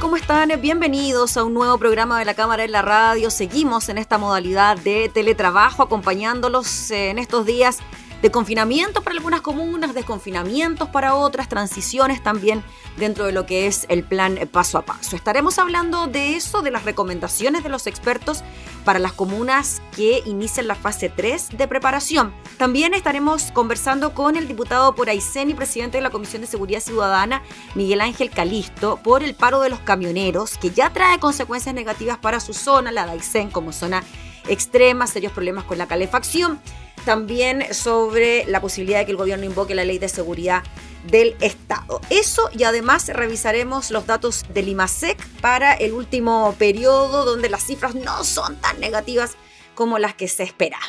¿Cómo están? Bienvenidos a un nuevo programa de la Cámara en la Radio. Seguimos en esta modalidad de teletrabajo acompañándolos en estos días de confinamiento para algunas comunas, desconfinamientos para otras, transiciones también dentro de lo que es el plan paso a paso. Estaremos hablando de eso, de las recomendaciones de los expertos para las comunas que inician la fase 3 de preparación. También estaremos conversando con el diputado por Aysén y presidente de la Comisión de Seguridad Ciudadana, Miguel Ángel Calisto, por el paro de los camioneros, que ya trae consecuencias negativas para su zona, la de Aysén como zona extrema, serios problemas con la calefacción también sobre la posibilidad de que el gobierno invoque la ley de seguridad del Estado. Eso y además revisaremos los datos del IMASEC para el último periodo donde las cifras no son tan negativas como las que se esperaban.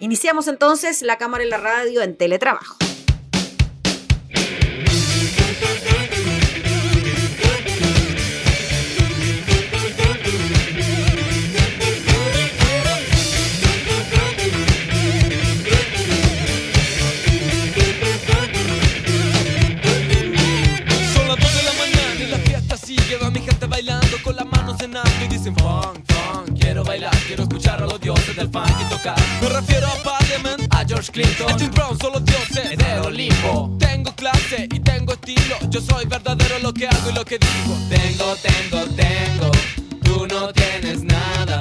Iniciamos entonces la cámara y la radio en teletrabajo. Del funk y tocar. Me refiero a Parliament, a George Clinton, a Jim Brown, son los dioses de Olimpo. Tengo clase y tengo estilo. Yo soy verdadero lo que hago y lo que digo. Tengo, tengo, tengo. Tú no tienes nada.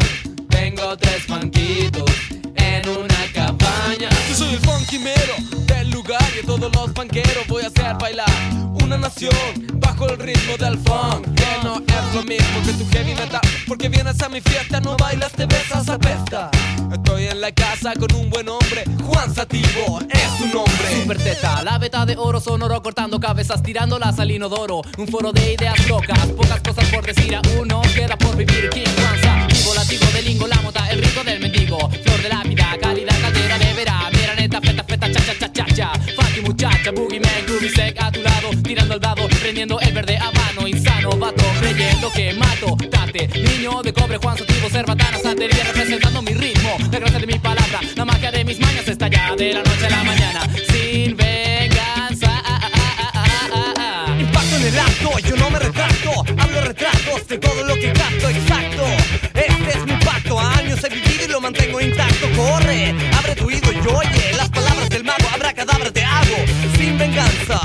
Tengo tres funkitos en una cabaña. Yo soy el funky mero del lugar y todos los funkeros voy a hacer bailar una nación bajo el ritmo del funk. Que no es lo mismo que tu heavy metal. Porque vienes a mi fiesta, no bailas, te besas, apesta. Estoy en la casa con un buen hombre, Juan Sativo es su nombre. Super teta, la beta de oro sonoro cortando cabezas, tirándolas al inodoro. Un foro de ideas locas, pocas cosas por decir a uno. Queda por vivir King Juan Vivo lativo de lingo, la mota, el rico del mendigo. Flor de la vida, calidad, caldera de verá. Mira neta, feta, feta, cha, cha, cha, cha, cha. Funky muchacha, boogie man, groovy sec a tu lado tirando el dado, prendiendo el verde habano, insano, vato, creyendo que mato, tate, niño de cobre, Juan Sotivo, cerbatana, santería, representando mi de la noche a la mañana, sin venganza. Impacto en el acto, yo no me retracto, hablo retratos de todo lo que capto, exacto. Este es mi pacto, años he vivido y lo mantengo intacto. Corre, abre tu oído y oye las palabras del mago, habrá cadáver, te hago sin venganza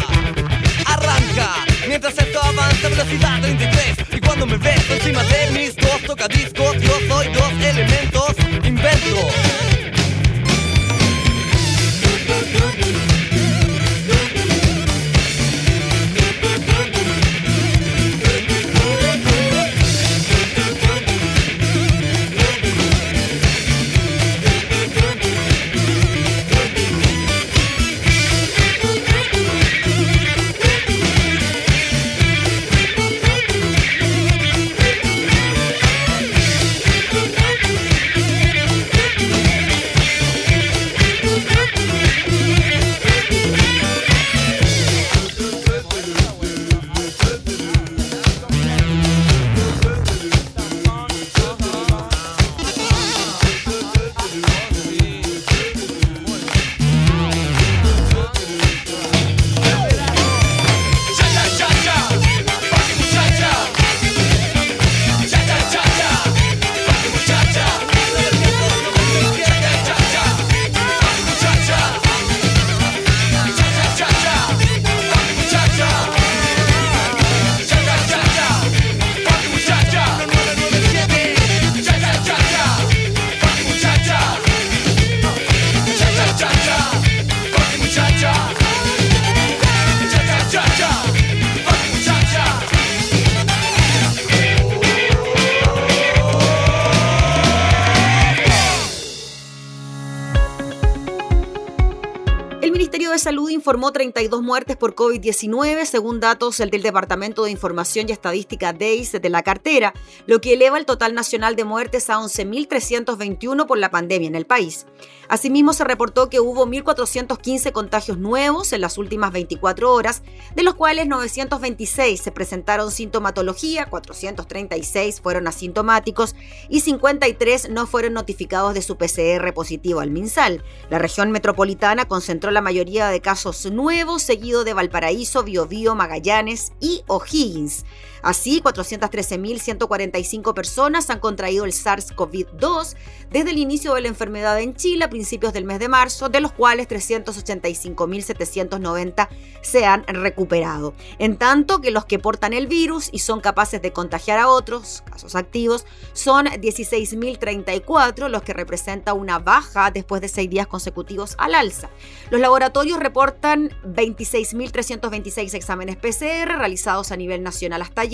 mientras esto avanza velocidad 33 y cuando me ves encima de mis dos tocadiscos yo soy dos elementos informó 32 muertes por COVID-19, según datos del Departamento de Información y Estadística DEIS de la cartera, lo que eleva el total nacional de muertes a 11.321 por la pandemia en el país. Asimismo, se reportó que hubo 1.415 contagios nuevos en las últimas 24 horas, de los cuales 926 se presentaron sintomatología, 436 fueron asintomáticos y 53 no fueron notificados de su PCR positivo al MinSal. La región metropolitana concentró la mayoría de casos nuevos, seguido de Valparaíso, Biobío, Magallanes y O'Higgins. Así, 413.145 personas han contraído el SARS-CoV-2 desde el inicio de la enfermedad en Chile a principios del mes de marzo, de los cuales 385.790 se han recuperado. En tanto que los que portan el virus y son capaces de contagiar a otros, casos activos, son 16.034, los que representa una baja después de seis días consecutivos al alza. Los laboratorios reportan 26.326 exámenes PCR realizados a nivel nacional hasta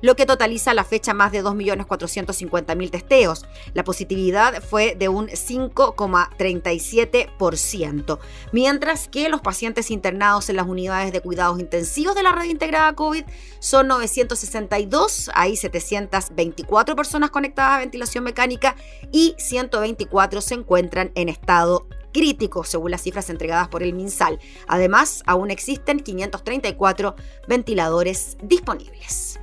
lo que totaliza a la fecha más de 2.450.000 testeos. La positividad fue de un 5,37%, mientras que los pacientes internados en las unidades de cuidados intensivos de la red integrada COVID son 962, hay 724 personas conectadas a ventilación mecánica y 124 se encuentran en estado crítico, según las cifras entregadas por el MinSal. Además, aún existen 534 ventiladores disponibles.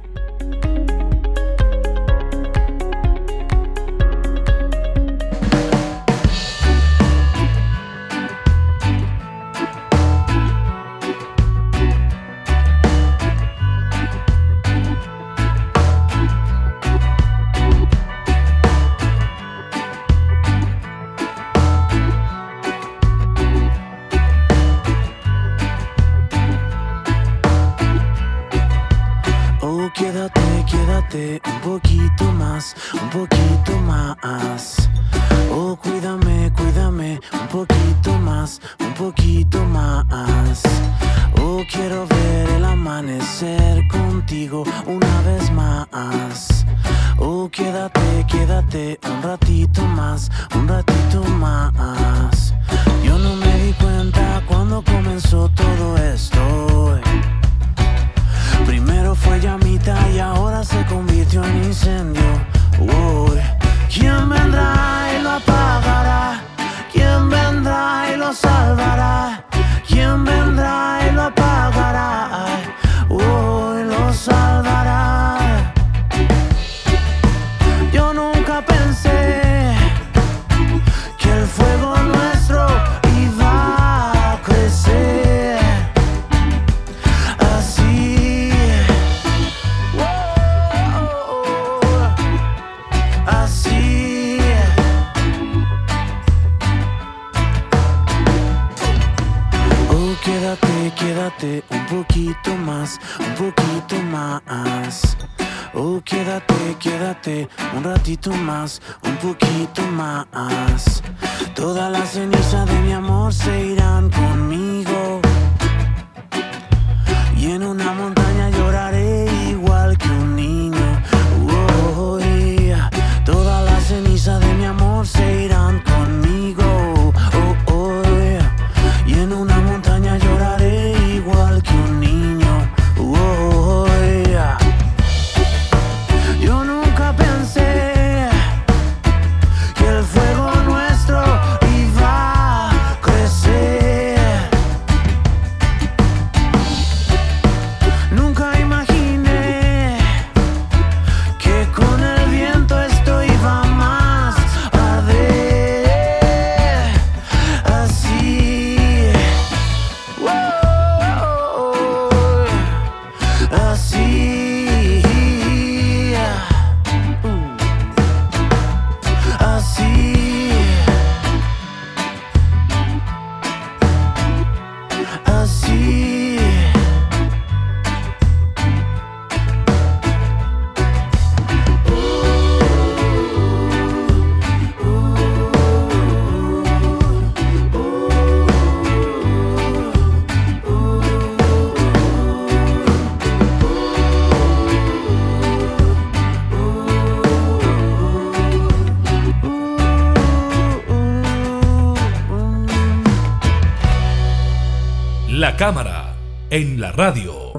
Cámara en la radio.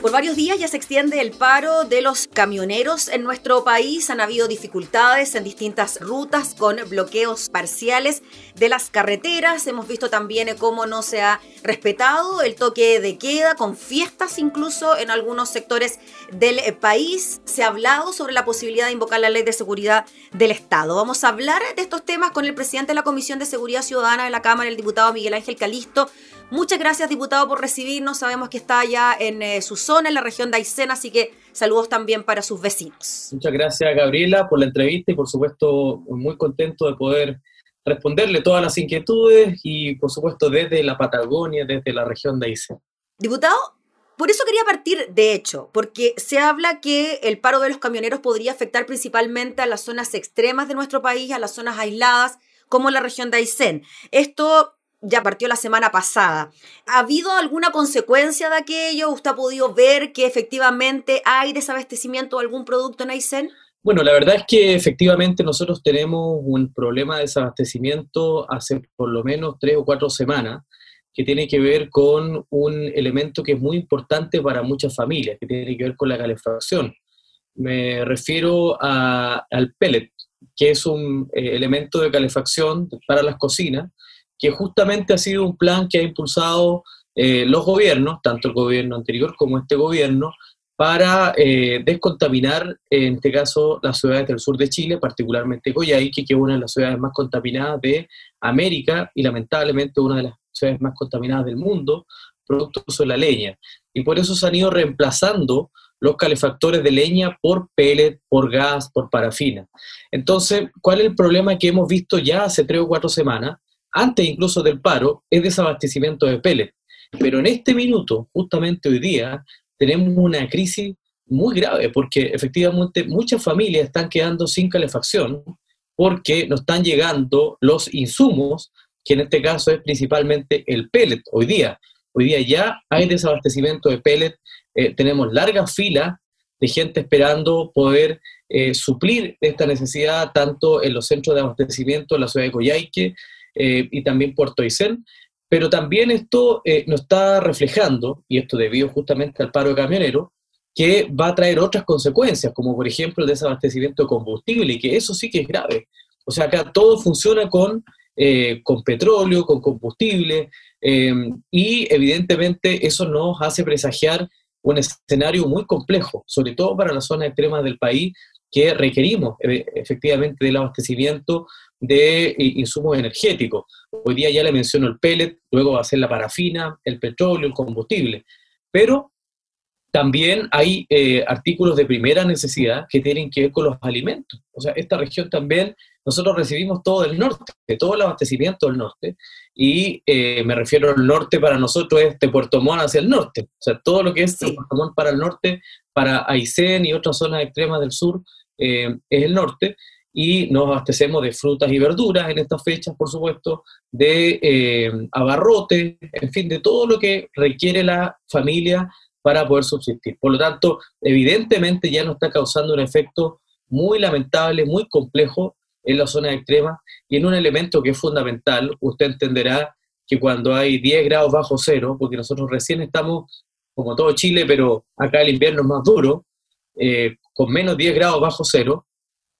Por varios días ya se extiende el paro de los camioneros en nuestro país. Han habido dificultades en distintas rutas con bloqueos parciales de las carreteras. Hemos visto también cómo no se ha respetado el toque de queda, con fiestas incluso en algunos sectores del país. Se ha hablado sobre la posibilidad de invocar la ley de seguridad del Estado. Vamos a hablar de estos temas con el presidente de la Comisión de Seguridad Ciudadana de la Cámara, el diputado Miguel Ángel Calisto. Muchas gracias, diputado, por recibirnos. Sabemos que está allá en eh, su zona, en la región de Aysén, así que saludos también para sus vecinos. Muchas gracias, Gabriela, por la entrevista y, por supuesto, muy contento de poder responderle todas las inquietudes y, por supuesto, desde la Patagonia, desde la región de Aysén. Diputado, por eso quería partir, de hecho, porque se habla que el paro de los camioneros podría afectar principalmente a las zonas extremas de nuestro país, a las zonas aisladas, como la región de Aysén. Esto ya partió la semana pasada. ¿Ha habido alguna consecuencia de aquello? ¿Usted ha podido ver que efectivamente hay desabastecimiento de algún producto en Aysén? Bueno, la verdad es que efectivamente nosotros tenemos un problema de desabastecimiento hace por lo menos tres o cuatro semanas que tiene que ver con un elemento que es muy importante para muchas familias, que tiene que ver con la calefacción. Me refiero al pellet, que es un eh, elemento de calefacción para las cocinas, que justamente ha sido un plan que ha impulsado eh, los gobiernos, tanto el gobierno anterior como este gobierno, para eh, descontaminar, en este caso, las ciudades del sur de Chile, particularmente Coyhaique, que es una de las ciudades más contaminadas de América y lamentablemente una de las ciudades más contaminadas del mundo, producto de la leña. Y por eso se han ido reemplazando los calefactores de leña por pellet, por gas, por parafina. Entonces, ¿cuál es el problema que hemos visto ya hace tres o cuatro semanas? Antes incluso del paro, es desabastecimiento de pellet. Pero en este minuto, justamente hoy día, tenemos una crisis muy grave porque efectivamente muchas familias están quedando sin calefacción porque no están llegando los insumos, que en este caso es principalmente el pellet hoy día. Hoy día ya hay desabastecimiento de pellet, eh, tenemos largas filas de gente esperando poder eh, suplir esta necesidad tanto en los centros de abastecimiento de la ciudad de Coyhaique, eh, y también Puerto Aysén, pero también esto eh, nos está reflejando, y esto debido justamente al paro de camioneros, que va a traer otras consecuencias, como por ejemplo el desabastecimiento de combustible, y que eso sí que es grave. O sea, acá todo funciona con, eh, con petróleo, con combustible, y evidentemente eso nos hace presagiar un escenario muy complejo, sobre todo para las zonas extremas del país, que requerimos efectivamente del abastecimiento de insumos energéticos. Hoy día ya le menciono el pellet, luego va a ser la parafina, el petróleo, el combustible. Pero también hay eh, artículos de primera necesidad que tienen que ver con los alimentos. O sea, esta región también, nosotros recibimos todo el norte, todo el abastecimiento del norte, y eh, me refiero al norte para nosotros es de Puerto Montt hacia el norte. O sea, todo lo que es Puerto Montt para el norte, para Aysén y otras zonas extremas del sur, eh, es el norte y nos abastecemos de frutas y verduras en estas fechas, por supuesto, de eh, abarrotes, en fin, de todo lo que requiere la familia para poder subsistir. Por lo tanto, evidentemente ya nos está causando un efecto muy lamentable, muy complejo en las zonas extremas y en un elemento que es fundamental, usted entenderá que cuando hay 10 grados bajo cero, porque nosotros recién estamos, como todo Chile, pero acá el invierno es más duro, eh, con menos 10 grados bajo cero,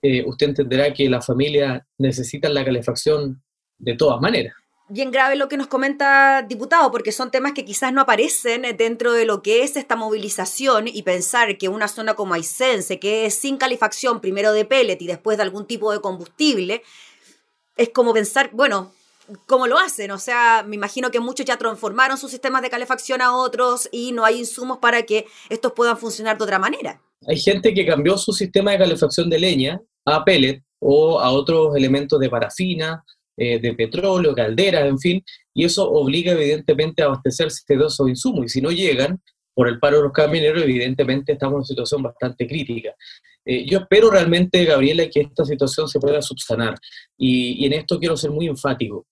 eh, usted entenderá que la familia necesita la calefacción de todas maneras. Bien grave lo que nos comenta diputado, porque son temas que quizás no aparecen dentro de lo que es esta movilización y pensar que una zona como Aysén que quede sin calefacción, primero de pellet y después de algún tipo de combustible, es como pensar, bueno, ¿cómo lo hacen? O sea, me imagino que muchos ya transformaron sus sistemas de calefacción a otros y no hay insumos para que estos puedan funcionar de otra manera. Hay gente que cambió su sistema de calefacción de leña a pellet o a otros elementos de parafina, eh, de petróleo, calderas, en fin, y eso obliga evidentemente a abastecerse de esos insumos, y si no llegan, por el paro de los camioneros, evidentemente estamos en una situación bastante crítica. Eh, yo espero realmente, Gabriela, que esta situación se pueda subsanar, y, en esto quiero ser muy enfático.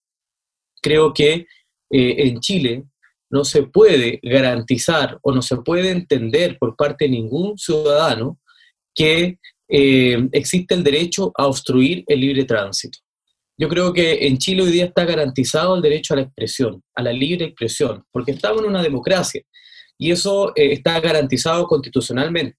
Creo que eh, en Chile no se puede garantizar o no se puede entender por parte de ningún ciudadano que eh, existe el derecho a obstruir el libre tránsito. Yo creo que en Chile hoy día está garantizado el derecho a la expresión, a la libre expresión, porque estamos en una democracia y eso eh, está garantizado constitucionalmente.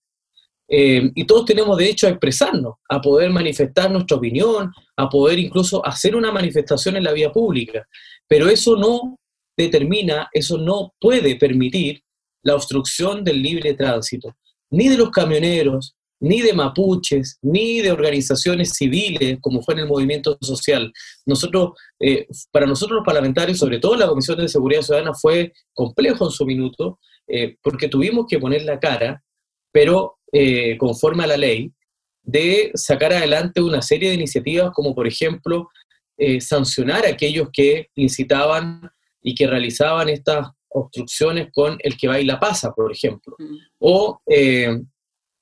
Eh, y todos tenemos derecho a expresarnos, a poder manifestar nuestra opinión, a poder incluso hacer una manifestación en la vía pública. Pero eso no determina, eso no puede permitir la obstrucción del libre tránsito, ni de los camioneros, ni de mapuches, ni de organizaciones civiles, como fue en el movimiento social. Nosotros, eh, para nosotros los parlamentarios, sobre todo la Comisión de Seguridad Ciudadana, fue complejo en su minuto, eh, porque tuvimos que poner la cara, pero eh, conforme a la ley, de sacar adelante una serie de iniciativas como, por ejemplo, sancionar a aquellos que incitaban y que realizaban estas obstrucciones con el que baila pasa, por ejemplo, mm. o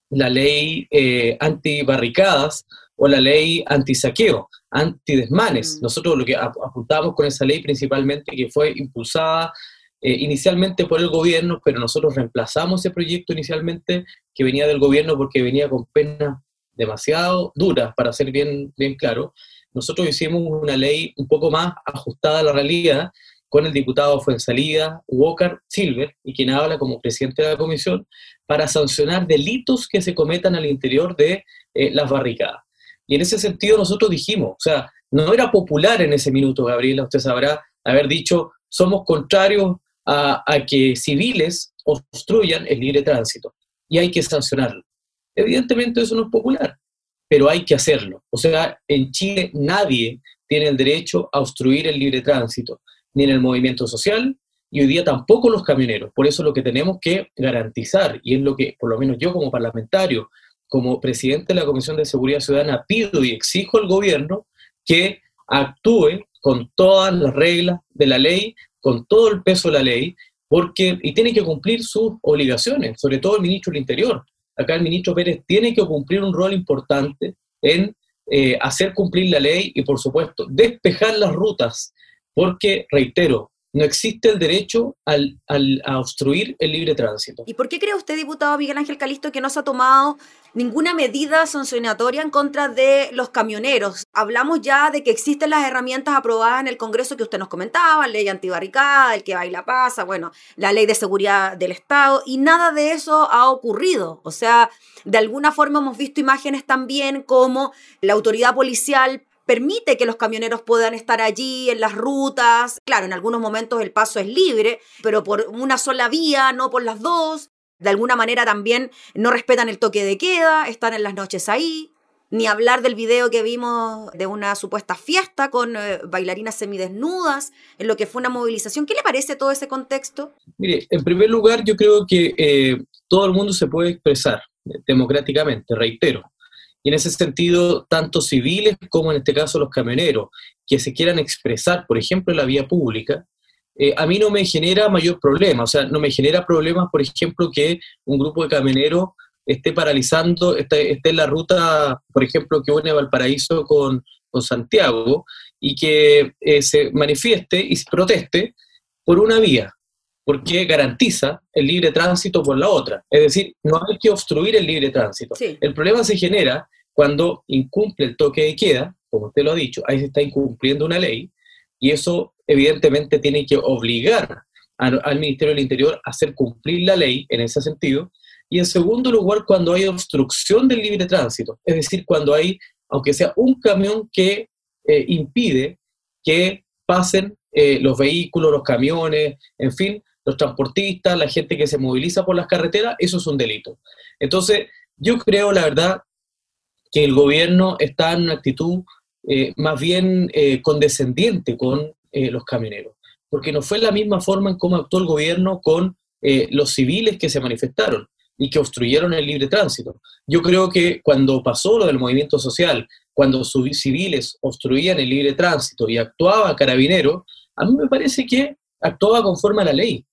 la ley eh, anti-barricadas o la ley anti-saqueo, anti-desmanes. Mm. Nosotros lo que apuntamos con esa ley principalmente, que fue impulsada eh, inicialmente por el gobierno, pero nosotros reemplazamos ese proyecto inicialmente que venía del gobierno porque venía con penas demasiado duras, para ser bien, bien claro. Nosotros hicimos una ley un poco más ajustada a la realidad, con el diputado Fuensalida, Walker Silver, y quien habla como presidente de la comisión, para sancionar delitos que se cometan al interior de eh, las barricadas. Y en ese sentido nosotros dijimos, o sea, no era popular en ese minuto, Gabriela, usted sabrá, haber dicho, somos contrarios a, a que civiles obstruyan el libre tránsito y hay que sancionarlo. Evidentemente eso no es popular, pero hay que hacerlo. O sea, en Chile nadie tiene el derecho a obstruir el libre tránsito ni en el movimiento social, y hoy día tampoco los camioneros. Por eso lo que tenemos que garantizar, y es lo que por lo menos yo como parlamentario, como presidente de la Comisión de Seguridad Ciudadana, pido y exijo al gobierno que actúe con todas las reglas de la ley, con todo el peso de la ley, porque, y tiene que cumplir sus obligaciones, sobre todo el ministro del Interior. Acá el ministro Pérez tiene que cumplir un rol importante en eh, hacer cumplir la ley y, por supuesto, despejar las rutas porque, reitero, no existe el derecho al, a obstruir el libre tránsito. ¿Y por qué cree usted, diputado Miguel Ángel Calisto, que no se ha tomado ninguna medida sancionatoria en contra de los camioneros? Hablamos ya de que existen las herramientas aprobadas en el Congreso que usted nos comentaba, ley antibarricada, el que baila pasa, bueno, la ley de seguridad del Estado, y nada de eso ha ocurrido. O sea, de alguna forma hemos visto imágenes también como la autoridad policial permite que los camioneros puedan estar allí en las rutas. Claro, en algunos momentos el paso es libre, pero por una sola vía, no por las dos. De alguna manera también no respetan el toque de queda, están en las noches ahí. Ni hablar del video que vimos de una supuesta fiesta con eh, bailarinas semidesnudas, en lo que fue una movilización. ¿Qué le parece todo ese contexto? Mire, en primer lugar, yo creo que eh, todo el mundo se puede expresar democráticamente, reitero. Y en ese sentido, tanto civiles como en este caso los camioneros, que se quieran expresar, por ejemplo, en la vía pública, eh, a mí no me genera mayor problema. O sea, no me genera problemas, por ejemplo, que un grupo de camioneros esté paralizando, esté, esté en la ruta, por ejemplo, que une Valparaíso con, con Santiago, y que eh, se manifieste y se proteste por una vía porque garantiza el libre tránsito por la otra. Es decir, no hay que obstruir el libre tránsito. El problema se genera cuando incumple el toque de queda, como usted lo ha dicho, ahí se está incumpliendo una ley, y eso evidentemente tiene que obligar al Ministerio del Interior a hacer cumplir la ley en ese sentido. Y en segundo lugar, cuando hay obstrucción del libre tránsito, es decir, cuando hay, aunque sea un camión que eh, impide que pasen eh, los vehículos, los camiones, en fin, los transportistas, la gente que se moviliza por las carreteras, eso es un delito. Entonces, yo creo, la verdad, que el gobierno está en una actitud eh, más bien eh, condescendiente con eh, los camioneros, porque no fue la misma forma en cómo actuó el gobierno con los civiles que se manifestaron y que obstruyeron el libre tránsito. Yo creo que cuando pasó lo del movimiento social, cuando sus civiles obstruían el libre tránsito y actuaba carabinero, a mí me parece que actuaba conforme a la ley.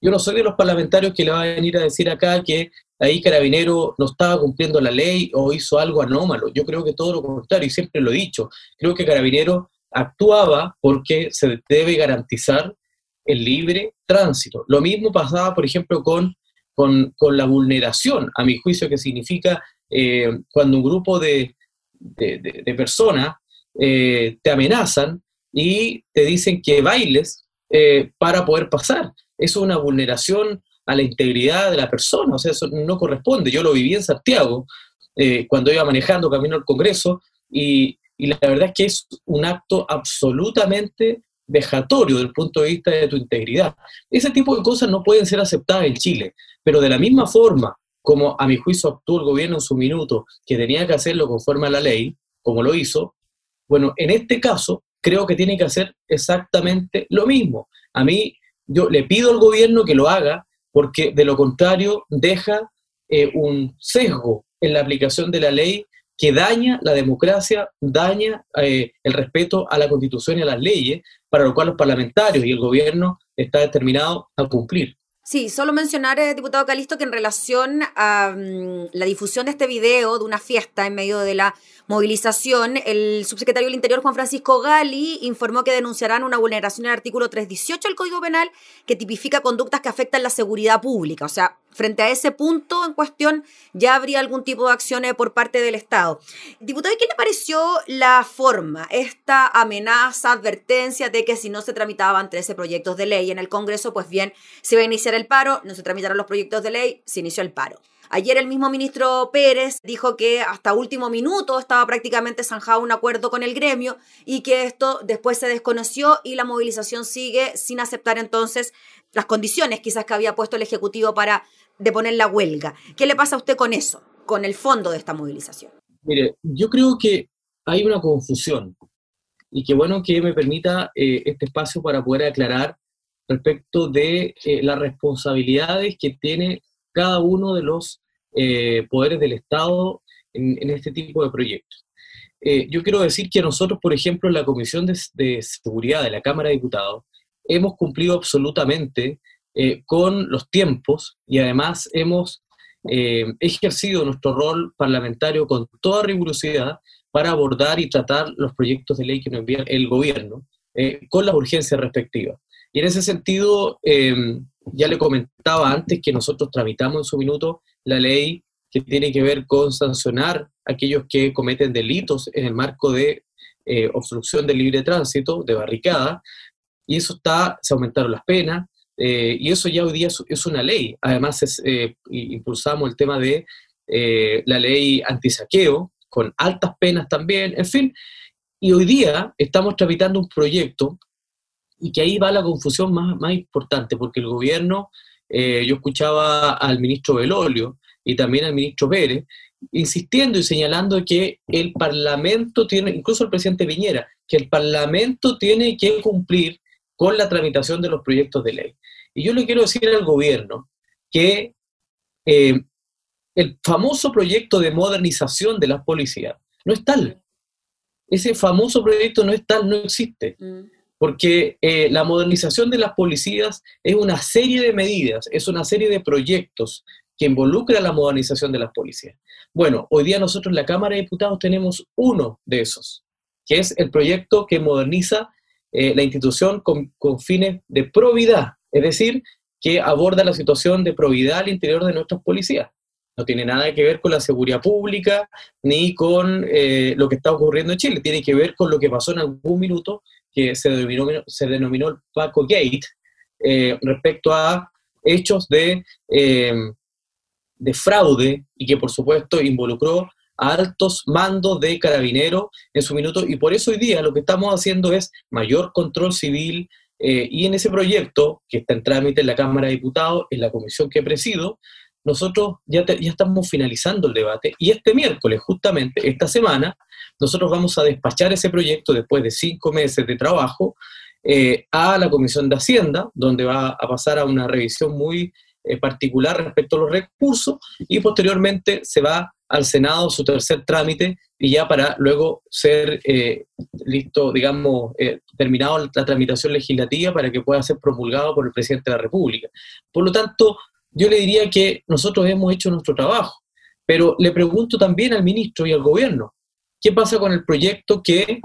Yo no soy de los parlamentarios que le van a venir a decir acá que ahí Carabinero no estaba cumpliendo la ley o hizo algo anómalo. Yo creo que todo lo contrario, y siempre lo he dicho, creo que Carabinero actuaba porque se debe garantizar el libre tránsito. Lo mismo pasaba, por ejemplo, con, con, la vulneración, a mi juicio, que significa eh, cuando un grupo de, de, personas eh, te amenazan y te dicen que bailes eh, para poder pasar. Eso es una vulneración a la integridad de la persona, o sea, eso no corresponde. Yo lo viví en Santiago, eh, cuando iba manejando camino al Congreso, y, y la verdad es que es un acto absolutamente vejatorio desde el punto de vista de tu integridad. Ese tipo de cosas no pueden ser aceptadas en Chile, pero de la misma forma como a mi juicio actuó el gobierno en su minuto, que tenía que hacerlo conforme a la ley, como lo hizo, bueno, en este caso creo que tiene que hacer exactamente lo mismo. A mí, yo le pido al gobierno que lo haga, porque de lo contrario deja eh, un sesgo en la aplicación de la ley que daña la democracia, daña eh, el respeto a la constitución y a las leyes, para lo cual los parlamentarios y el gobierno está determinado a cumplir. Sí, solo mencionar, eh, diputado Calisto, que en relación a mm, la difusión de este video de una fiesta en medio de la movilización, el subsecretario del Interior, Juan Francisco Gali, informó que denunciarán una vulneración del artículo 318 del Código Penal que tipifica conductas que afectan la seguridad pública. O sea, frente a ese punto en cuestión ya habría algún tipo de acciones por parte del Estado. Diputado, ¿y qué le pareció la forma, esta amenaza, advertencia de que si no se tramitaban 13 proyectos de ley en el Congreso, pues bien, se iba a iniciar el paro, no se tramitaron los proyectos de ley, se inició el paro? Ayer el mismo ministro Pérez dijo que hasta último minuto estaba prácticamente zanjado un acuerdo con el gremio y que esto después se desconoció y la movilización sigue sin aceptar entonces las condiciones quizás que había puesto el Ejecutivo para de poner la huelga. ¿Qué le pasa a usted con eso, con el fondo de esta movilización? Mire, yo creo que hay una confusión y qué bueno que me permita eh, este espacio para poder aclarar respecto de eh, las responsabilidades que tiene cada uno de los eh, poderes del Estado en, este tipo de proyectos. yo quiero decir que nosotros, por ejemplo, en la Comisión de, Seguridad de la Cámara de Diputados, hemos cumplido absolutamente eh, con los tiempos y además hemos eh, ejercido nuestro rol parlamentario con toda rigurosidad para abordar y tratar los proyectos de ley que nos envía el gobierno eh, con las urgencias respectivas. Y en ese sentido, ya le comentaba antes que nosotros tramitamos en su minuto la ley que tiene que ver con sancionar a aquellos que cometen delitos en el marco de obstrucción del libre tránsito, de barricada, y eso está, se aumentaron las penas, eh, y eso ya hoy día es, una ley. Además, eh, impulsamos el tema de eh, la ley antisaqueo, con altas penas también, en fin. Y hoy día estamos tramitando un proyecto y que ahí va la confusión más, más importante, porque el gobierno, yo escuchaba al ministro Belolio y también al ministro Pérez, insistiendo y señalando que el Parlamento tiene, incluso el presidente Piñera, que el Parlamento tiene que cumplir con la tramitación de los proyectos de ley. Y yo le quiero decir al gobierno que eh, el famoso proyecto de modernización de las policías no es tal. Ese famoso proyecto no es tal, no existe. Mm. Porque eh, la modernización de las policías es una serie de medidas, es una serie de proyectos que involucra la modernización de las policías. Bueno, hoy día nosotros en la Cámara de Diputados tenemos uno de esos, que es el proyecto que moderniza eh, la institución con, fines de probidad, es decir, que aborda la situación de probidad al interior de nuestras policías. No tiene nada que ver con la seguridad pública ni con eh, lo que está ocurriendo en Chile. Tiene que ver con lo que pasó en algún minuto que se denominó, se denominó el Paco Gate eh, respecto a hechos de, eh, de fraude y que por supuesto involucró a altos mandos de carabineros en su minuto. Y por eso hoy día lo que estamos haciendo es mayor control civil, eh, y en ese proyecto, que está en trámite en la Cámara de Diputados, en la comisión que presido, nosotros ya, ya estamos finalizando el debate y este miércoles, justamente esta semana, nosotros vamos a despachar ese proyecto después de cinco meses de trabajo eh, a la Comisión de Hacienda, donde va a pasar a una revisión muy eh, particular respecto a los recursos y posteriormente se va al Senado su tercer trámite y ya para luego ser eh, listo, digamos, eh, terminado la tramitación legislativa para que pueda ser promulgado por el presidente de la República. Por lo tanto, yo le diría que nosotros hemos hecho nuestro trabajo, pero le pregunto también al ministro y al gobierno, ¿qué pasa con el proyecto que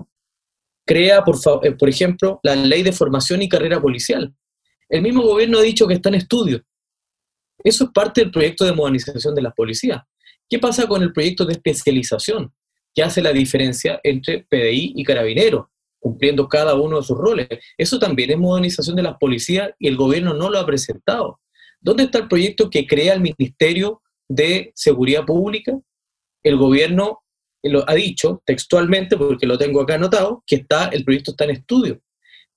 crea, por, por ejemplo, la ley de formación y carrera policial? El mismo gobierno ha dicho que está en estudio. Eso es parte del proyecto de modernización de las policías. ¿Qué pasa con el proyecto de especialización? que hace la diferencia entre PDI y Carabineros, cumpliendo cada uno de sus roles. Eso también es modernización de las policías y el gobierno no lo ha presentado. ¿Dónde está el proyecto que crea el Ministerio de Seguridad Pública? El gobierno lo ha dicho textualmente, porque lo tengo acá anotado, que está, el proyecto está en estudio.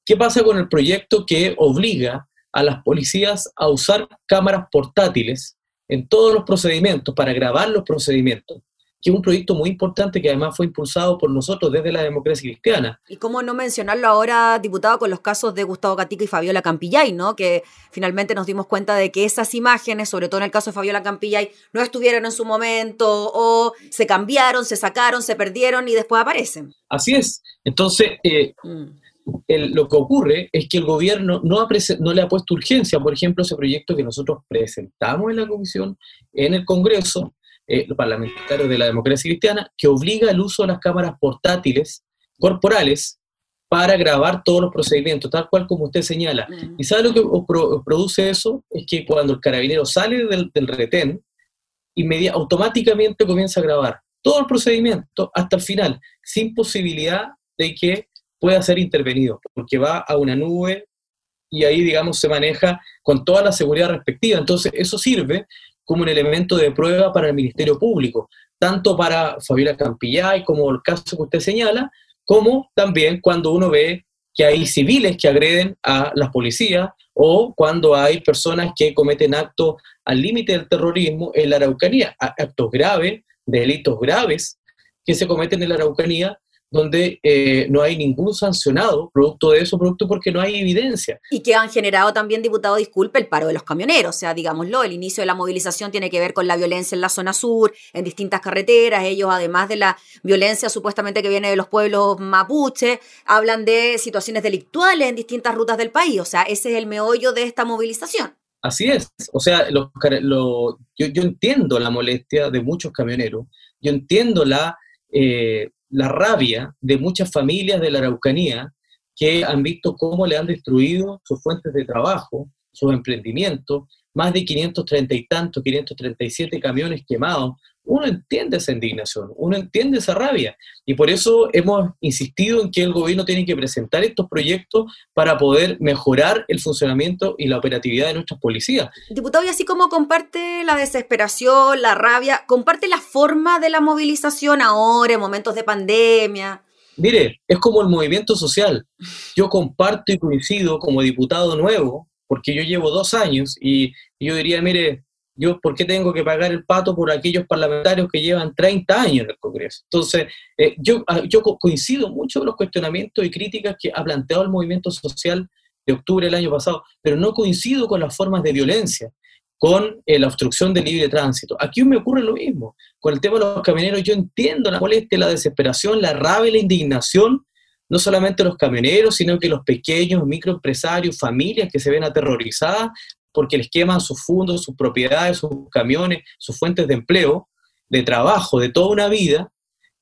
¿Qué pasa con el proyecto que obliga a las policías a usar cámaras portátiles en todos los procedimientos para grabar los procedimientos? Que es un proyecto muy importante que además fue impulsado por nosotros desde la democracia cristiana. Y cómo no mencionarlo ahora, diputado, con los casos de Gustavo Gatica y Fabiola Campillay, ¿no? Que finalmente nos dimos cuenta de que esas imágenes, sobre todo en el caso de Fabiola Campillay, no estuvieron en su momento o se cambiaron, se sacaron, se perdieron y después aparecen. Así es. Entonces, eh, mm. lo que ocurre es que el gobierno no, ha no le ha puesto urgencia, por ejemplo, ese proyecto que nosotros presentamos en la comisión, en el Congreso, eh, los parlamentarios de la democracia cristiana, que obliga el uso de las cámaras portátiles corporales para grabar todos los procedimientos, tal cual como usted señala. Mm. ¿Y sabe lo que produce eso? Es que cuando el carabinero sale del, del retén, automáticamente comienza a grabar todo el procedimiento hasta el final, sin posibilidad de que pueda ser intervenido, porque va a una nube y ahí, digamos, se maneja con toda la seguridad respectiva. Entonces, eso sirve como un elemento de prueba para el Ministerio Público, tanto para Fabiola Campillay, como el caso que usted señala, como también cuando uno ve que hay civiles que agreden a las policías o cuando hay personas que cometen actos al límite del terrorismo en la Araucanía, actos graves, delitos graves que se cometen en la Araucanía donde eh, no hay ningún sancionado producto de eso, producto porque no hay evidencia. Y que han generado también, diputado, disculpe, el paro de los camioneros. O sea, digámoslo, el inicio de la movilización tiene que ver con la violencia en la zona sur, en distintas carreteras. Ellos, además de la violencia supuestamente que viene de los pueblos mapuche, hablan de situaciones delictuales en distintas rutas del país. O sea, ese es el meollo de esta movilización. Así es. O sea, yo, yo, entiendo la molestia de muchos camioneros, yo entiendo la... Eh, la rabia de muchas familias de la Araucanía que han visto cómo le han destruido sus fuentes de trabajo, sus emprendimientos, más de 530 y tantos, 537 camiones quemados, uno entiende esa indignación, uno entiende esa rabia. Y por eso hemos insistido en que el gobierno tiene que presentar estos proyectos para poder mejorar el funcionamiento y la operatividad de nuestras policías. Diputado, y así como comparte la desesperación, la rabia, comparte la forma de la movilización ahora, en momentos de pandemia. Mire, es como el movimiento social. Yo comparto y coincido como diputado nuevo, porque yo llevo dos años y yo diría, mire, yo, ¿por qué tengo que pagar el pato por aquellos parlamentarios que llevan 30 años en el Congreso? Entonces, eh, yo, ah, yo coincido mucho con los cuestionamientos y críticas que ha planteado el movimiento social de octubre del año pasado, pero no coincido con las formas de violencia, con eh, la obstrucción del libre tránsito. Aquí me ocurre lo mismo. Con el tema de los camioneros, yo entiendo la molestia, la desesperación, la rabia y la indignación, no solamente los camioneros, sino que los pequeños microempresarios, familias que se ven aterrorizadas porque les queman sus fondos, sus propiedades, sus camiones, sus fuentes de empleo, de trabajo, de toda una vida,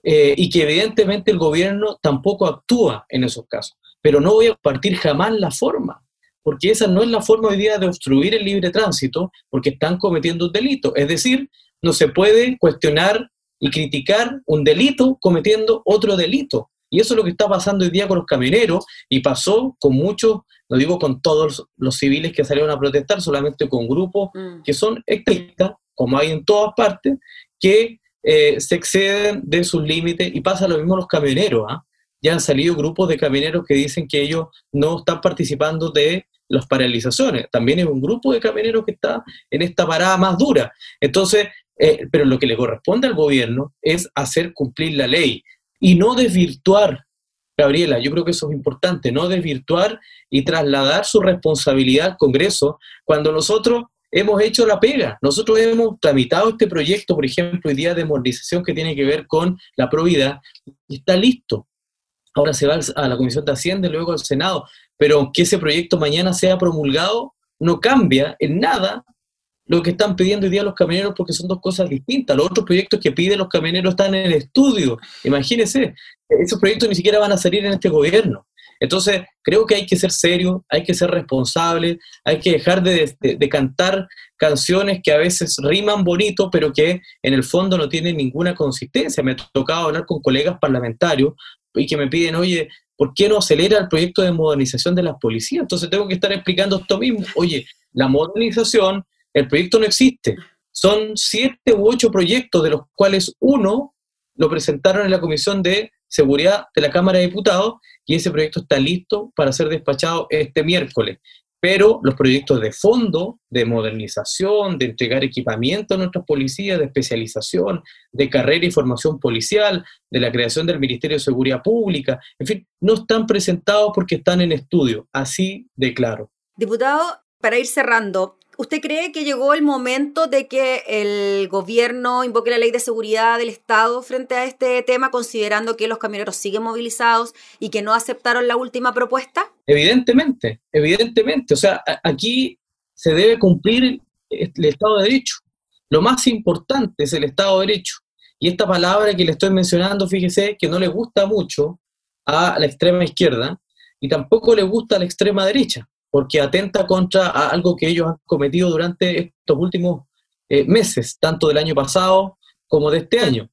eh, y que evidentemente el gobierno tampoco actúa en esos casos. Pero no voy a partir jamás la forma, porque esa no es la forma hoy día de obstruir el libre tránsito, porque están cometiendo un delito. Es decir, no se puede cuestionar y criticar un delito cometiendo otro delito. Y eso es lo que está pasando hoy día con los camioneros y pasó con muchos no digo con todos los civiles que salieron a protestar, solamente con grupos mm. que son extremistas, como hay en todas partes, que eh, se exceden de sus límites y pasa lo mismo los camioneros. ¿ah? Ya han salido grupos de camioneros que dicen que ellos no están participando de las paralizaciones. También es un grupo de camioneros que está en esta parada más dura. Entonces, eh, pero lo que le corresponde al gobierno es hacer cumplir la ley y no desvirtuar Gabriela, yo creo que eso es importante, no desvirtuar y trasladar su responsabilidad al Congreso cuando nosotros hemos hecho la pega. Nosotros hemos tramitado este proyecto, por ejemplo, hoy día de modernización que tiene que ver con la probidad, y está listo. Ahora se va a la Comisión de Hacienda y luego al Senado, pero aunque ese proyecto mañana sea promulgado, no cambia en nada lo que están pidiendo hoy día los camioneros porque son dos cosas distintas. Los otros proyectos que piden los camioneros están en el estudio. Imagínense, esos proyectos ni siquiera van a salir en este gobierno. Entonces, creo que hay que ser serio, hay que ser responsable, hay que dejar de, de, cantar canciones que a veces riman bonito, pero que en el fondo no tienen ninguna consistencia. Me ha tocado hablar con colegas parlamentarios y que me piden, oye, ¿por qué no acelera el proyecto de modernización de las policías? Entonces tengo que estar explicando esto mismo. Oye, la modernización, el proyecto no existe. Son siete u ocho proyectos, de los cuales uno lo presentaron en la Comisión de Seguridad de la Cámara de Diputados y ese proyecto está listo para ser despachado este miércoles. Pero los proyectos de fondo, de modernización, de entregar equipamiento a nuestras policías, de especialización, de carrera y formación policial, de la creación del Ministerio de Seguridad Pública, en fin, no están presentados porque están en estudio, así de claro. Diputado, para ir cerrando, ¿Usted cree que llegó el momento de que el gobierno invoque la ley de seguridad del Estado frente a este tema, considerando que los camioneros siguen movilizados y que no aceptaron la última propuesta? Evidentemente, evidentemente. O sea, aquí se debe cumplir el Estado de Derecho. Lo más importante es el Estado de Derecho. Y esta palabra que le estoy mencionando, fíjese que no le gusta mucho a la extrema izquierda y tampoco le gusta a la extrema derecha porque atenta contra algo que ellos han cometido durante estos últimos eh, meses, tanto del año pasado como de este año.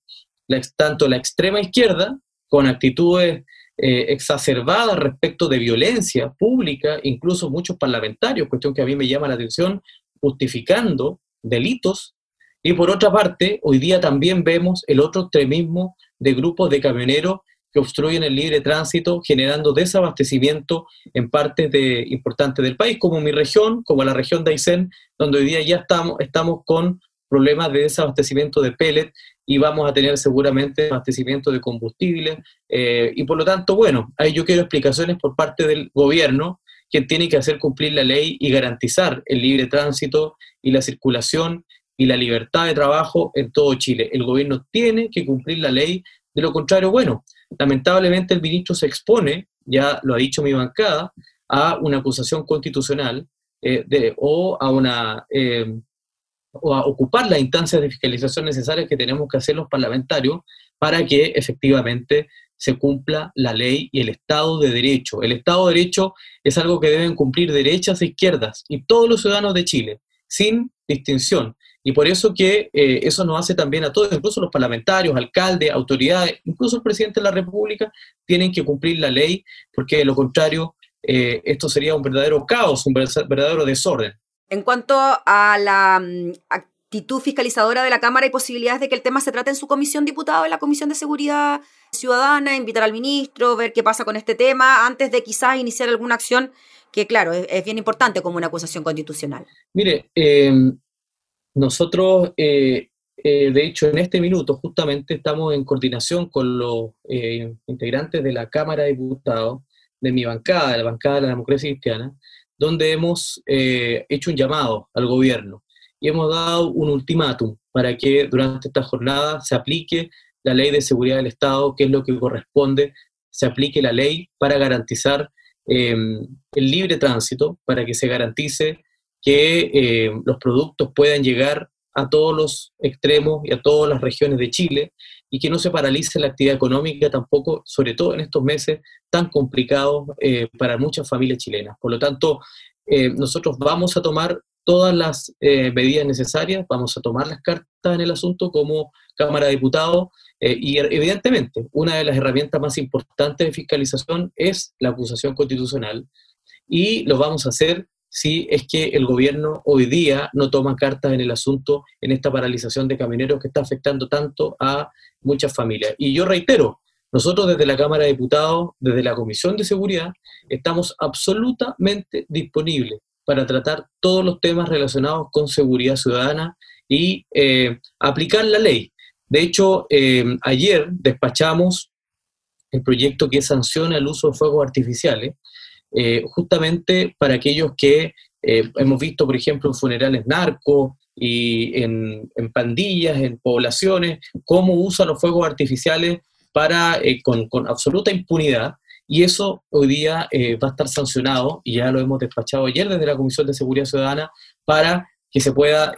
tanto la extrema izquierda, con actitudes eh, exacerbadas respecto de violencia pública, incluso muchos parlamentarios, cuestión que a mí me llama la atención, justificando delitos. Y por otra parte, hoy día también vemos el otro extremismo de grupos de camioneros que obstruyen el libre tránsito, generando desabastecimiento en partes de, importantes del país, como mi región, como la región de Aysén, donde hoy día ya estamos, estamos con problemas de desabastecimiento de pellet y vamos a tener seguramente abastecimiento de combustible. Eh, y por lo tanto, bueno, ahí yo quiero explicaciones por parte del gobierno, que tiene que hacer cumplir la ley y garantizar el libre tránsito y la circulación y la libertad de trabajo en todo Chile. El gobierno tiene que cumplir la ley, de lo contrario, bueno, Lamentablemente el ministro se expone, ya lo ha dicho mi bancada, a una acusación constitucional eh, de, o, a una, eh, o a ocupar las instancias de fiscalización necesarias que tenemos que hacer los parlamentarios para que efectivamente se cumpla la ley y el Estado de Derecho. El Estado de Derecho es algo que deben cumplir derechas e izquierdas y todos los ciudadanos de Chile, sin distinción. Y por eso que eh, eso nos hace también a todos, incluso los parlamentarios, alcaldes, autoridades, incluso el presidente de la República, tienen que cumplir la ley, porque de lo contrario, eh, esto sería un verdadero caos, un verdadero desorden. En cuanto a la mm, actitud fiscalizadora de la Cámara, ¿hay posibilidades de que el tema se trate en su comisión diputada, en la Comisión de Seguridad Ciudadana, invitar al ministro, ver qué pasa con este tema, antes de quizás iniciar alguna acción que, claro, es, bien importante como una acusación constitucional? Mire, eh, nosotros, eh, eh, de hecho, en este minuto justamente estamos en coordinación con los eh, integrantes de la Cámara de Diputados, de mi bancada, de la bancada de la democracia cristiana, donde hemos hecho un llamado al gobierno y hemos dado un ultimátum para que durante esta jornada se aplique la ley de seguridad del Estado, que es lo que corresponde, se aplique la ley para garantizar el libre tránsito, para que se garantice que eh, los productos puedan llegar a todos los extremos y a todas las regiones de Chile y que no se paralice la actividad económica tampoco, sobre todo en estos meses tan complicados eh, para muchas familias chilenas. Por lo tanto, eh, nosotros vamos a tomar todas las medidas necesarias, vamos a tomar las cartas en el asunto como Cámara de Diputados y evidentemente una de las herramientas más importantes de fiscalización es la acusación constitucional y lo vamos a hacer si es que el gobierno hoy día no toma cartas en el asunto en esta paralización de camioneros que está afectando tanto a muchas familias. Y yo reitero, nosotros desde la Cámara de Diputados, desde la Comisión de Seguridad, estamos absolutamente disponibles para tratar todos los temas relacionados con seguridad ciudadana y eh, aplicar la ley. De hecho, eh, ayer despachamos el proyecto que sanciona el uso de fuegos artificiales, eh, justamente para aquellos que eh, hemos visto, por ejemplo, en funerales narcos y en, pandillas, en poblaciones, cómo usan los fuegos artificiales para, eh, con, con, absoluta impunidad. Y eso hoy día va a estar sancionado, y ya lo hemos despachado ayer desde la Comisión de Seguridad Ciudadana, para que se pueda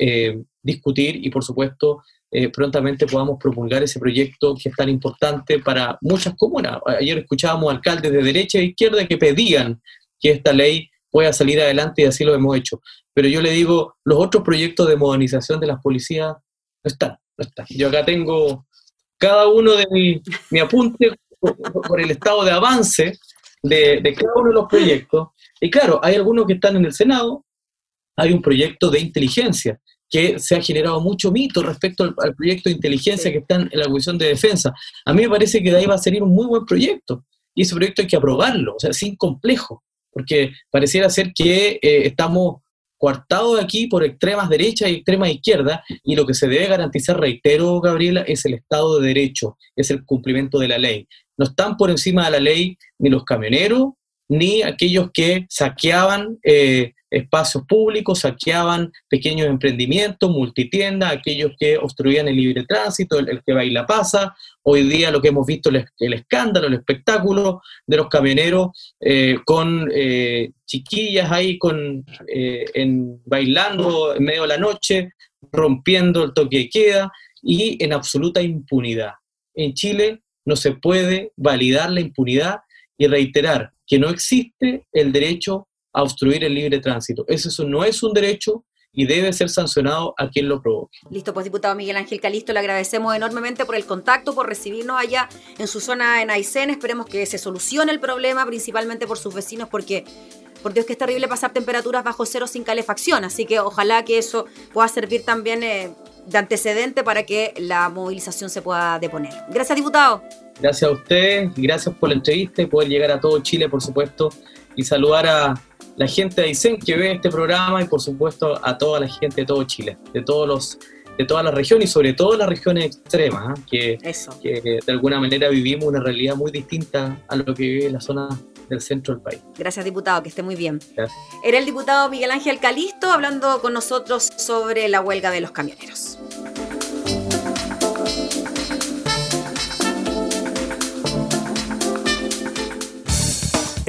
discutir y, por supuesto, eh, prontamente podamos promulgar ese proyecto que es tan importante para muchas comunas. Ayer escuchábamos alcaldes de derecha e izquierda que pedían que esta ley pueda salir adelante y así lo hemos hecho. Pero yo le digo, los otros proyectos de modernización de las policías no están, no están. Yo acá tengo cada uno de mi, mi apunte por, el estado de avance de, de cada uno de los proyectos. Y claro, hay algunos que están en el Senado, hay un proyecto de inteligencia que se ha generado mucho mito respecto al, proyecto de inteligencia que está en la Comisión de Defensa. A mí me parece que de ahí va a salir un muy buen proyecto. Y ese proyecto hay que aprobarlo, o sea, sin complejo, porque pareciera ser que eh, estamos coartados aquí por extremas derechas y extremas izquierdas, y lo que se debe garantizar, reitero, Gabriela, es el Estado de Derecho, es el cumplimiento de la ley. No están por encima de la ley ni los camioneros, ni aquellos que saqueaban eh, espacios públicos, saqueaban pequeños emprendimientos, multitiendas, aquellos que obstruían el libre tránsito, el, que baila pasa. Hoy día lo que hemos visto, el, el escándalo, el espectáculo de los camioneros eh, con eh, chiquillas ahí con, en, bailando en medio de la noche, rompiendo el toque de queda y en absoluta impunidad. En Chile no se puede validar la impunidad y reiterar que no existe el derecho a obstruir el libre tránsito. Eso no es un derecho y debe ser sancionado a quien lo provoque. Listo, pues diputado Miguel Ángel Calisto, le agradecemos enormemente por el contacto, por recibirnos allá en su zona en Aysén. Esperemos que se solucione el problema, principalmente por sus vecinos, porque por Dios que es terrible pasar temperaturas bajo cero sin calefacción. Así que ojalá que eso pueda servir también eh, de antecedente para que la movilización se pueda deponer. Gracias, diputado. Gracias a usted, gracias por la entrevista y poder llegar a todo Chile, por supuesto, y saludar a la gente de Aysén que ve este programa y, por supuesto, a toda la gente de todo Chile, de todos los de todas las regiones y sobre todo las regiones extremas, ¿ah? que, que, de alguna manera vivimos una realidad muy distinta a lo que vive la zona del centro del país. Gracias, diputado, que esté muy bien. Era el diputado Miguel Ángel Calisto hablando con nosotros sobre la huelga de los camioneros.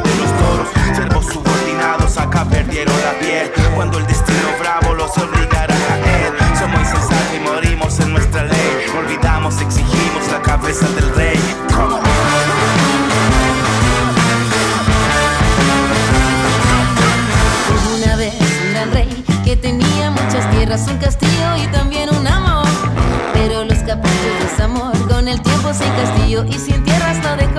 de los toros. Servos subordinados acá perdieron la piel. Cuando el destino bravo los obligará a caer. Somos insensatos y morimos en nuestra ley. Olvidamos, exigimos la cabeza del rey. ¿Cómo? Pues una vez un gran rey que tenía muchas tierras, un castillo y también un amor. Pero los caprichos de ese amor con el tiempo sin castillo y sin tierras lo dejó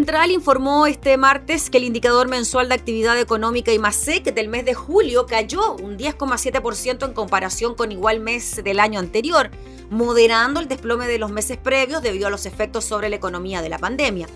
Central informó este martes que el indicador mensual de actividad económica IMASEC del mes de julio cayó un 10,7% en comparación con igual mes del año anterior, moderando el desplome de los meses previos debido a los efectos sobre la economía de la pandemia.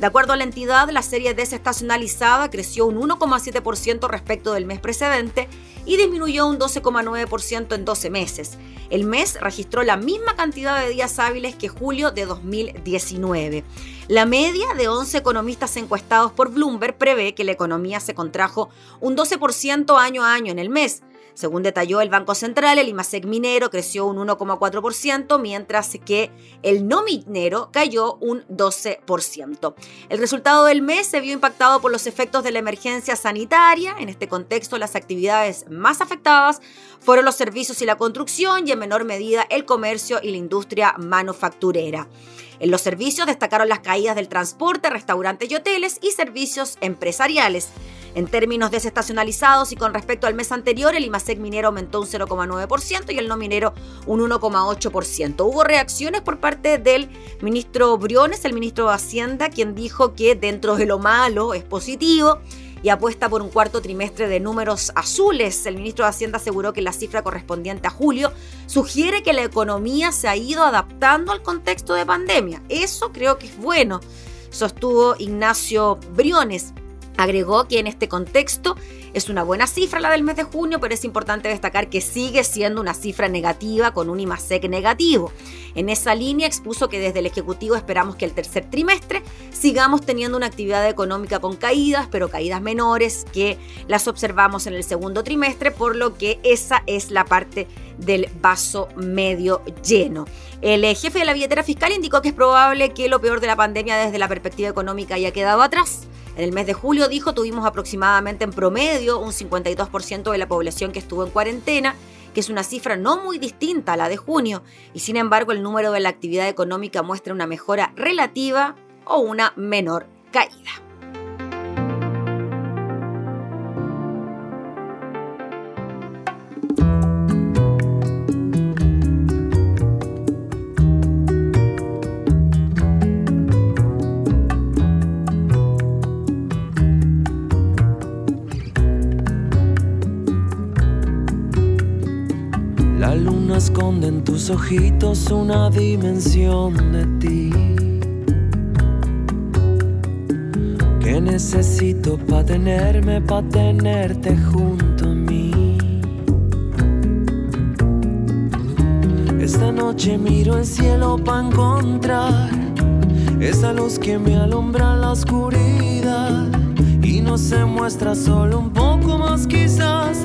De acuerdo a la entidad, la serie desestacionalizada creció un 1,7% respecto del mes precedente y disminuyó un 12,9% en 12 meses. El mes registró la misma cantidad de días hábiles que julio de 2019. La media de 11 economistas encuestados por Bloomberg prevé que la economía se contrajo un 12% año a año en el mes, según detalló el Banco Central, el IMASEC minero creció un 1,4%, mientras que el no minero cayó un 12%. El resultado del mes se vio impactado por los efectos de la emergencia sanitaria. En este contexto, las actividades más afectadas fueron los servicios y la construcción y en menor medida el comercio y la industria manufacturera. En los servicios destacaron las caídas del transporte, restaurantes y hoteles y servicios empresariales. En términos desestacionalizados y con respecto al mes anterior, el IMASEC minero aumentó un 0,9% y el no minero un 1,8%. Hubo reacciones por parte del ministro Briones, el ministro de Hacienda, quien dijo que dentro de lo malo es positivo y apuesta por un cuarto trimestre de números azules. El ministro de Hacienda aseguró que la cifra correspondiente a julio sugiere que la economía se ha ido adaptando al contexto de pandemia. Eso creo que es bueno, sostuvo Ignacio Briones. Agregó que en este contexto es una buena cifra la del mes de junio, pero es importante destacar que sigue siendo una cifra negativa con un IMASEC negativo. En esa línea expuso que desde el Ejecutivo esperamos que el tercer trimestre sigamos teniendo una actividad económica con caídas, pero caídas menores que las observamos en el segundo trimestre, por lo que esa es la parte del vaso medio lleno. El eh, jefe de la billetera fiscal indicó que es probable que lo peor de la pandemia desde la perspectiva económica haya quedado atrás. En el mes de julio, dijo, tuvimos aproximadamente en promedio un 52% de la población que estuvo en cuarentena, que es una cifra no muy distinta a la de junio, y sin embargo el número de la actividad económica muestra una mejora relativa o una menor caída. Esconde en tus ojitos una dimensión de ti que necesito pa tenerme, pa tenerte junto a mí. Esta noche miro el cielo pa encontrar esa luz que me alumbra la oscuridad y no se muestra solo un poco más quizás,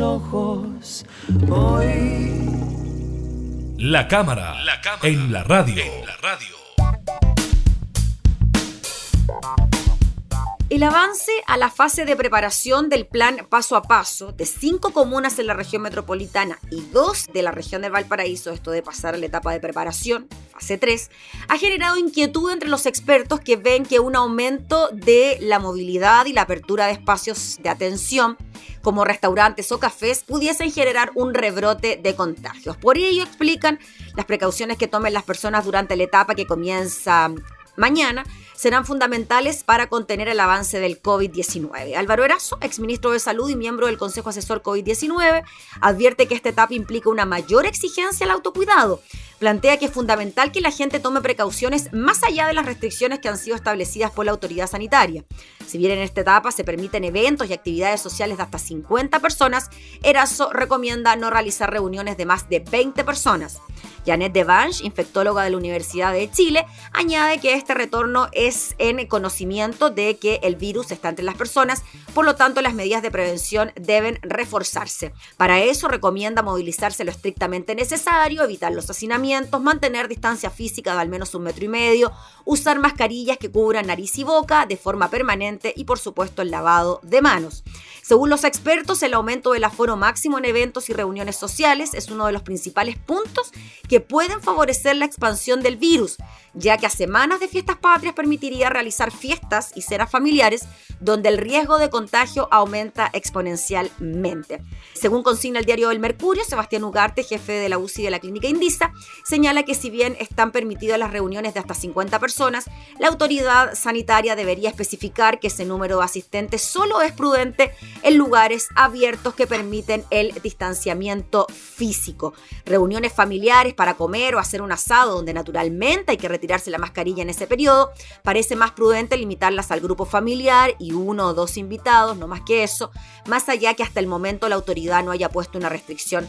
mis ojos. Hoy. La cámara, en la radio. El avance a la fase de preparación del plan paso a paso de cinco comunas en la región metropolitana y dos de la región de Valparaíso, esto de pasar a la etapa de preparación, fase 3, ha generado inquietud entre los expertos que ven que un aumento de la movilidad y la apertura de espacios de atención como restaurantes o cafés pudiesen generar un rebrote de contagios. Por ello explican las precauciones que tomen las personas durante la etapa que comienza mañana serán fundamentales para contener el avance del COVID-19. Álvaro Erazo, exministro de Salud y miembro del Consejo Asesor COVID-19, advierte que esta etapa implica una mayor exigencia al autocuidado. Plantea que es fundamental que la gente tome precauciones más allá de las restricciones que han sido establecidas por la autoridad sanitaria. Si bien en esta etapa se permiten eventos y actividades sociales de hasta 50 personas, Erazo recomienda no realizar reuniones de más de 20 personas. Janet Devange, infectóloga de la Universidad de Chile, añade que este retorno es en conocimiento de que el virus está entre las personas, por lo tanto las medidas de prevención deben reforzarse. Para eso recomienda movilizarse lo estrictamente necesario, evitar los hacinamientos, mantener distancia física de al menos un metro y medio, usar mascarillas que cubran nariz y boca de forma permanente y por supuesto el lavado de manos. Según los expertos, el aumento del aforo máximo en eventos y reuniones sociales es uno de los principales puntos que pueden favorecer la expansión del virus, ya que a semanas de fiestas patrias permitiría realizar fiestas y cenas familiares donde el riesgo de contagio aumenta exponencialmente. Según consigna el diario El Mercurio, Sebastián Ugarte, jefe de la UCI de la clínica Indisa, señala que si bien están permitidas las reuniones de hasta 50 personas, la autoridad sanitaria debería especificar que ese número de asistentes solo es prudente en lugares abiertos que permiten el distanciamiento físico. Reuniones familiares para comer o hacer un asado donde naturalmente hay que retirarse la mascarilla en ese periodo, parece más prudente limitarlas al grupo familiar y uno o dos invitados, no más que eso, más allá que hasta el momento la autoridad no haya puesto una restricción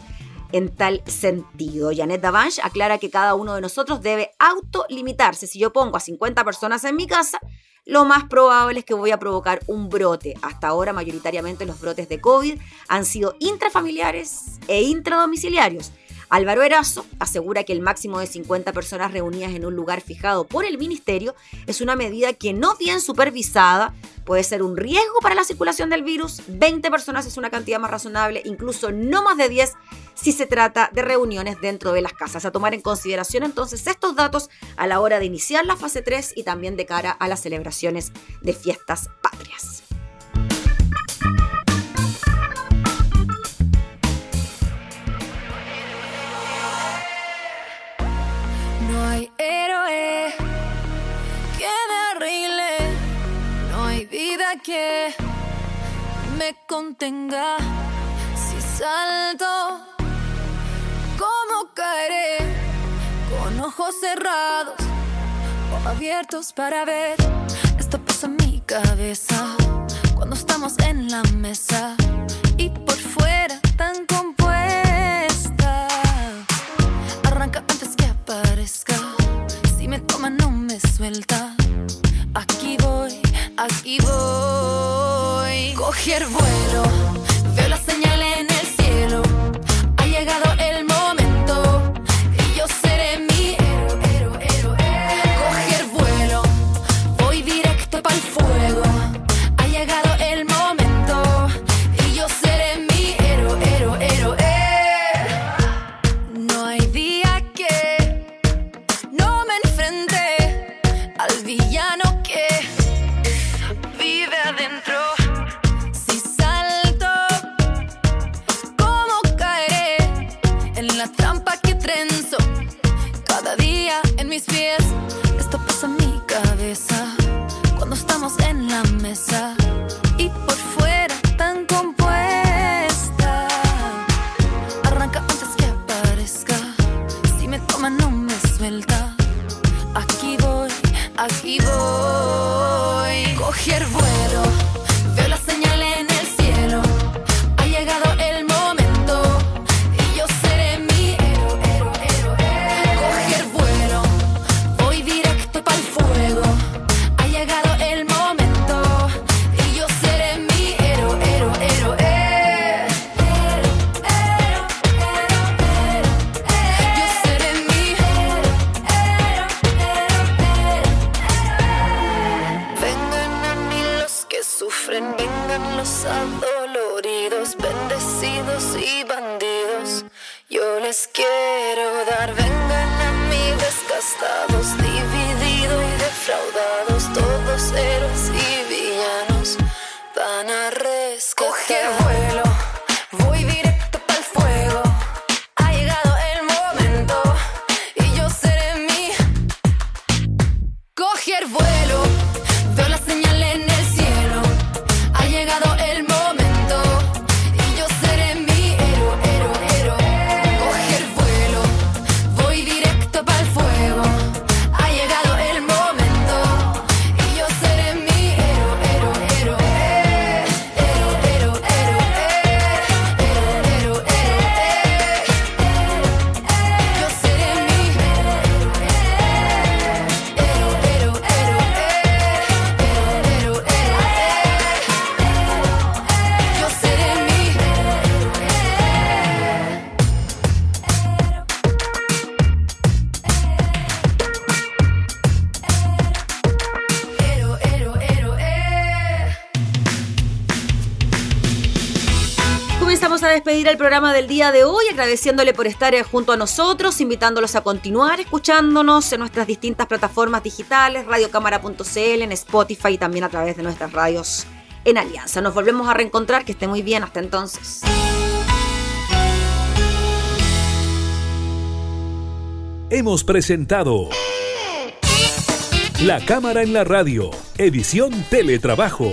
en tal sentido. Janet Davanche aclara que cada uno de nosotros debe autolimitarse. Si yo pongo a 50 personas en mi casa, lo más probable es que voy a provocar un brote. Hasta ahora, mayoritariamente los brotes de COVID han sido intrafamiliares e intradomiciliarios. Álvaro Erazo asegura que el máximo de 50 personas reunidas en un lugar fijado por el ministerio es una medida que no bien supervisada puede ser un riesgo para la circulación del virus. 20 personas es una cantidad más razonable, incluso no más de 10 si se trata de reuniones dentro de las casas. A tomar en consideración entonces estos datos a la hora de iniciar la fase 3 y también de cara a las celebraciones de fiestas patrias. Héroe que me arregle, no hay vida que me contenga. Si salto, ¿cómo caeré? Con ojos cerrados o abiertos para ver. Esto pasa en mi cabeza cuando estamos en la mesa suelta. Aquí voy, aquí voy. Coger vuelo, despedir el programa del día de hoy, agradeciéndole por estar eh, junto a nosotros, invitándolos a continuar escuchándonos en nuestras distintas plataformas digitales, radiocámara.cl, en Spotify y también a través de nuestras radios en Alianza. Nos volvemos a reencontrar, que esté muy bien, hasta entonces. Hemos presentado La Cámara en la Radio, edición Teletrabajo.